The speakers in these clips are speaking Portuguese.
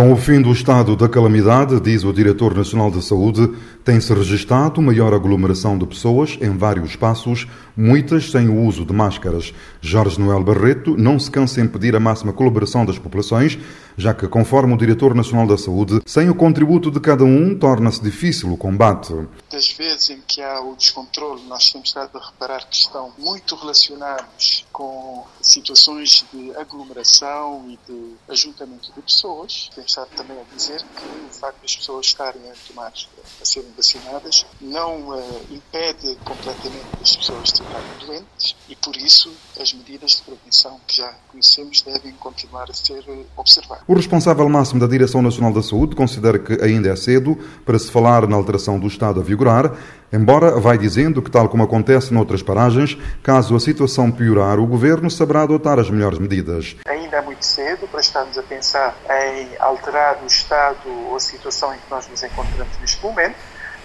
Com o fim do estado da calamidade, diz o Diretor Nacional de Saúde, tem-se registrado maior aglomeração de pessoas em vários espaços, muitas sem o uso de máscaras. Jorge Noel Barreto não se cansa em pedir a máxima colaboração das populações, já que, conforme o Diretor Nacional da Saúde, sem o contributo de cada um, torna-se difícil o combate. Das vezes em que há o descontrole, nós temos estado a reparar que estão muito relacionados com situações de aglomeração e de ajuntamento de pessoas. Tem estado também a dizer que o facto das pessoas estarem a tomar, a serem vacinadas, não uh, impede completamente as pessoas de ficarem doentes e, por isso, as medidas de prevenção que já conhecemos devem continuar a ser eh, observadas. O responsável máximo da Direção Nacional da Saúde considera que ainda é cedo para se falar na alteração do estado a vigorar, embora vai dizendo que, tal como acontece noutras paragens, caso a situação piorar, o Governo saberá adotar as melhores medidas. Ainda é muito cedo para estarmos a pensar em alterar o estado ou a situação em que nós nos encontramos neste momento,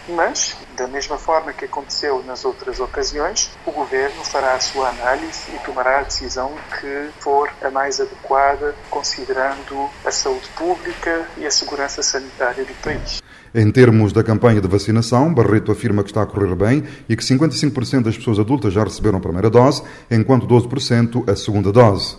mas, da mesma forma que aconteceu nas outras ocasiões, o Governo fará a sua análise e tomará a decisão que for a mais adequada, considerando a saúde pública e a segurança sanitária do país. Em termos da campanha de vacinação, Barreto afirma que está a correr bem e que 55% das pessoas adultas já receberam a primeira dose, enquanto 12% a segunda dose.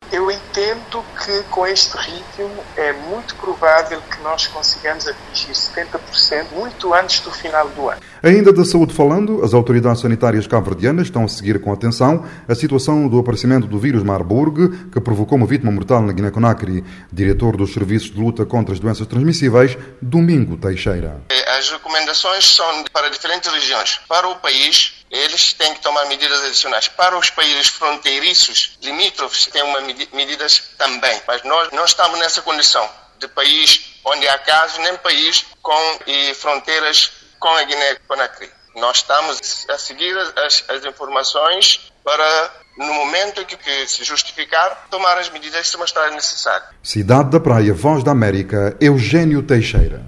Que com este ritmo é muito provável que nós consigamos atingir 70% muito antes do final do ano. Ainda da saúde falando, as autoridades sanitárias cabo-verdianas estão a seguir com atenção a situação do aparecimento do vírus Marburg, que provocou uma vítima mortal na Guiné-Conakry. Diretor dos Serviços de Luta contra as Doenças Transmissíveis, Domingo Teixeira. As recomendações são para diferentes regiões. Para o país, eles têm que tomar medidas adicionais. Para os países fronteiriços, limítrofes, têm uma medidas também. Mas nós não estamos nessa condição de país onde há casos, nem país com e fronteiras com a Guiné-Conakry. Nós estamos a seguir as, as informações para, no momento que, que se justificar, tomar as medidas que se mostrarem necessárias. Cidade da Praia, Voz da América, Eugênio Teixeira.